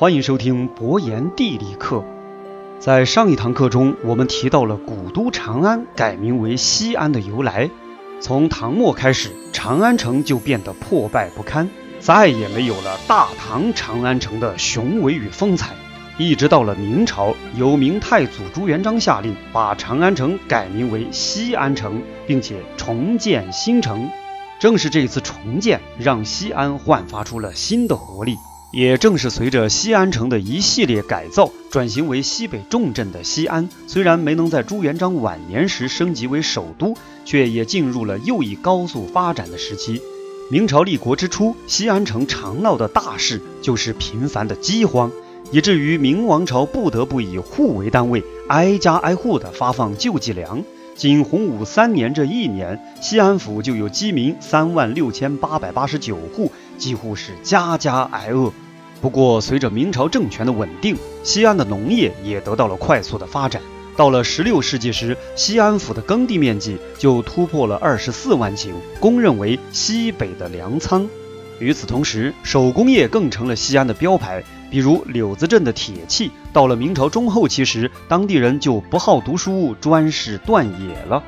欢迎收听博言地理课。在上一堂课中，我们提到了古都长安改名为西安的由来。从唐末开始，长安城就变得破败不堪，再也没有了大唐长安城的雄伟与风采。一直到了明朝，由明太祖朱元璋下令把长安城改名为西安城，并且重建新城。正是这次重建，让西安焕发出了新的活力。也正是随着西安城的一系列改造，转型为西北重镇的西安，虽然没能在朱元璋晚年时升级为首都，却也进入了又一高速发展的时期。明朝立国之初，西安城常闹的大事就是频繁的饥荒，以至于明王朝不得不以户为单位，挨家挨户的发放救济粮。仅洪武三年这一年，西安府就有饥民三万六千八百八十九户。几乎是家家挨饿。不过，随着明朝政权的稳定，西安的农业也得到了快速的发展。到了16世纪时，西安府的耕地面积就突破了24万顷，公认为西北的粮仓。与此同时，手工业更成了西安的标牌。比如柳子镇的铁器，到了明朝中后期时，当地人就不好读书，专事断野了。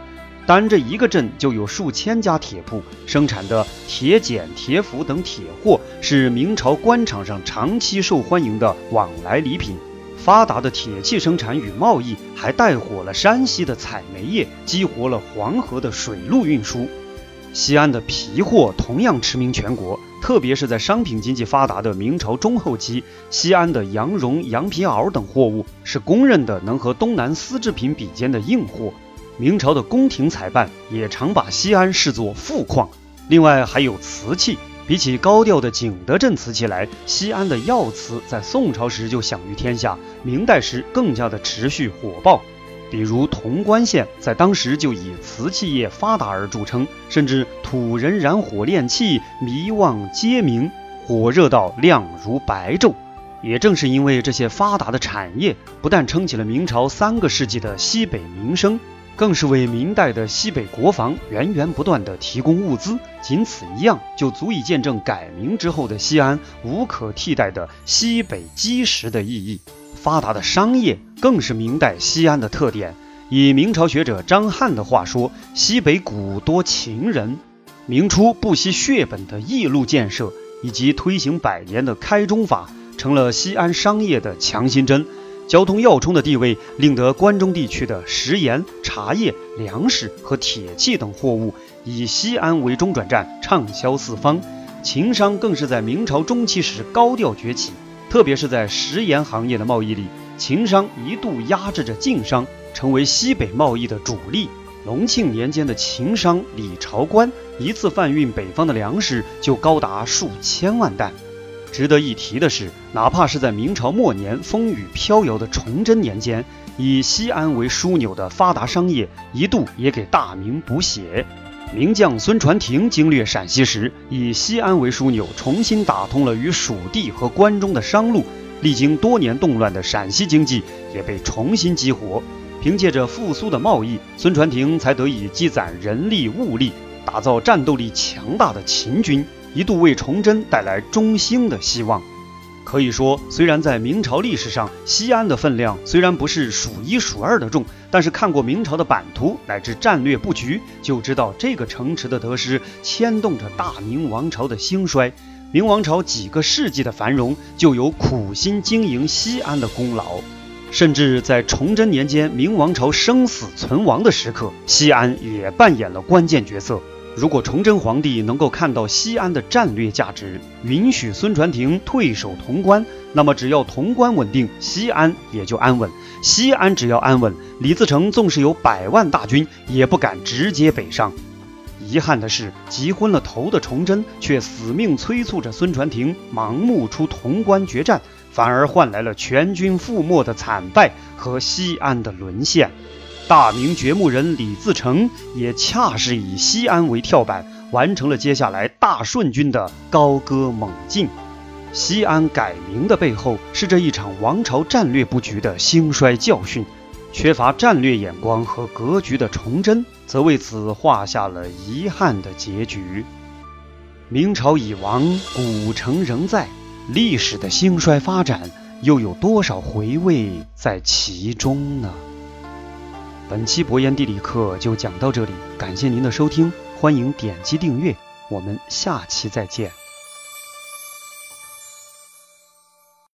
单这一个镇就有数千家铁铺，生产的铁剪、铁斧等铁货是明朝官场上长期受欢迎的往来礼品。发达的铁器生产与贸易还带火了山西的采煤业，激活了黄河的水路运输。西安的皮货同样驰名全国，特别是在商品经济发达的明朝中后期，西安的羊绒、羊皮袄等货物是公认的能和东南丝织品比肩的硬货。明朝的宫廷采办也常把西安视作富矿，另外还有瓷器。比起高调的景德镇瓷器来，西安的药瓷在宋朝时就享誉天下，明代时更加的持续火爆。比如潼关县在当时就以瓷器业发达而著称，甚至土人燃火炼器，迷望皆明，火热到亮如白昼。也正是因为这些发达的产业，不但撑起了明朝三个世纪的西北民生。更是为明代的西北国防源源不断地提供物资，仅此一样就足以见证改名之后的西安无可替代的西北基石的意义。发达的商业更是明代西安的特点。以明朝学者张翰的话说：“西北古多秦人。”明初不惜血本的义路建设，以及推行百年的开中法，成了西安商业的强心针。交通要冲的地位，令得关中地区的食盐、茶叶、粮食和铁器等货物以西安为中转站，畅销四方。秦商更是在明朝中期时高调崛起，特别是在食盐行业的贸易里，秦商一度压制着晋商，成为西北贸易的主力。隆庆年间的秦商李朝官，一次贩运北方的粮食就高达数千万担。值得一提的是，哪怕是在明朝末年风雨飘摇的崇祯年间，以西安为枢纽的发达商业一度也给大明补血。名将孙传庭经略陕西时，以西安为枢纽，重新打通了与蜀地和关中的商路。历经多年动乱的陕西经济也被重新激活。凭借着复苏的贸易，孙传庭才得以积攒人力物力，打造战斗力强大的秦军。一度为崇祯带来中兴的希望。可以说，虽然在明朝历史上，西安的分量虽然不是数一数二的重，但是看过明朝的版图乃至战略布局，就知道这个城池的得失牵动着大明王朝的兴衰。明王朝几个世纪的繁荣，就有苦心经营西安的功劳。甚至在崇祯年间，明王朝生死存亡的时刻，西安也扮演了关键角色。如果崇祯皇帝能够看到西安的战略价值，允许孙传庭退守潼关，那么只要潼关稳定，西安也就安稳。西安只要安稳，李自成纵使有百万大军，也不敢直接北上。遗憾的是，急昏了头的崇祯却死命催促着孙传庭盲目出潼关决战，反而换来了全军覆没的惨败和西安的沦陷。大明掘墓人李自成也恰是以西安为跳板，完成了接下来大顺军的高歌猛进。西安改名的背后，是这一场王朝战略布局的兴衰教训。缺乏战略眼光和格局的崇祯，则为此画下了遗憾的结局。明朝已亡，古城仍在，历史的兴衰发展又有多少回味在其中呢？本期博言地理课就讲到这里，感谢您的收听，欢迎点击订阅，我们下期再见。